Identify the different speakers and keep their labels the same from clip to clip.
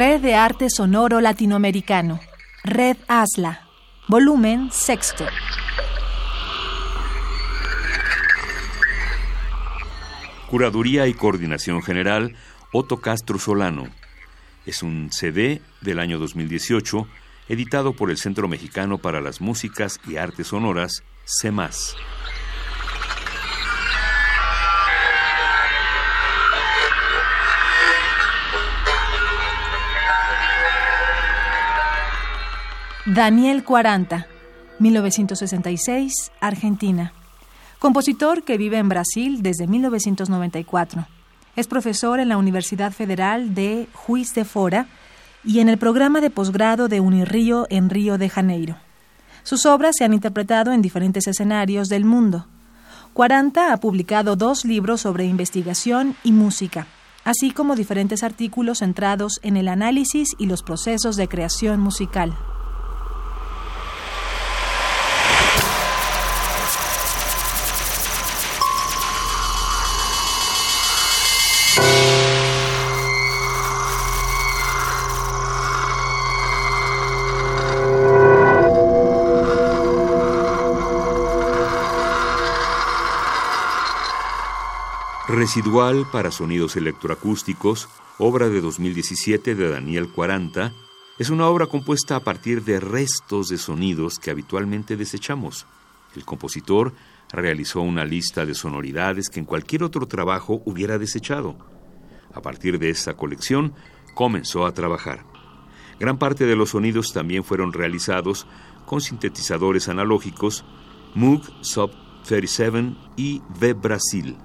Speaker 1: Red de Arte Sonoro Latinoamericano. Red ASLA. Volumen sexto.
Speaker 2: Curaduría y Coordinación General, Otto Castro Solano. Es un CD del año 2018, editado por el Centro Mexicano para las Músicas y Artes Sonoras, CEMAS.
Speaker 1: Daniel 40, 1966, Argentina. Compositor que vive en Brasil desde 1994. Es profesor en la Universidad Federal de Juiz de Fora y en el programa de posgrado de Unirrío en Río de Janeiro. Sus obras se han interpretado en diferentes escenarios del mundo. 40 ha publicado dos libros sobre investigación y música, así como diferentes artículos centrados en el análisis y los procesos de creación musical.
Speaker 2: Residual para sonidos electroacústicos, obra de 2017 de Daniel 40, es una obra compuesta a partir de restos de sonidos que habitualmente desechamos. El compositor realizó una lista de sonoridades que en cualquier otro trabajo hubiera desechado. A partir de esta colección, comenzó a trabajar. Gran parte de los sonidos también fueron realizados con sintetizadores analógicos Moog Sub 37 y V Brasil.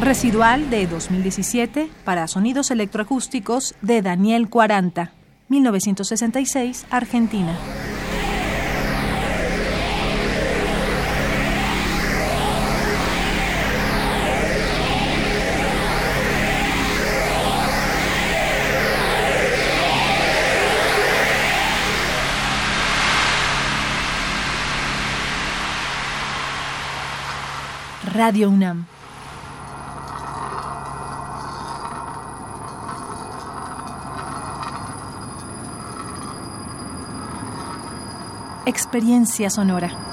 Speaker 1: Residual de 2017 para sonidos electroacústicos de Daniel 40, 1966, Argentina. Radio UNAM experiencia sonora.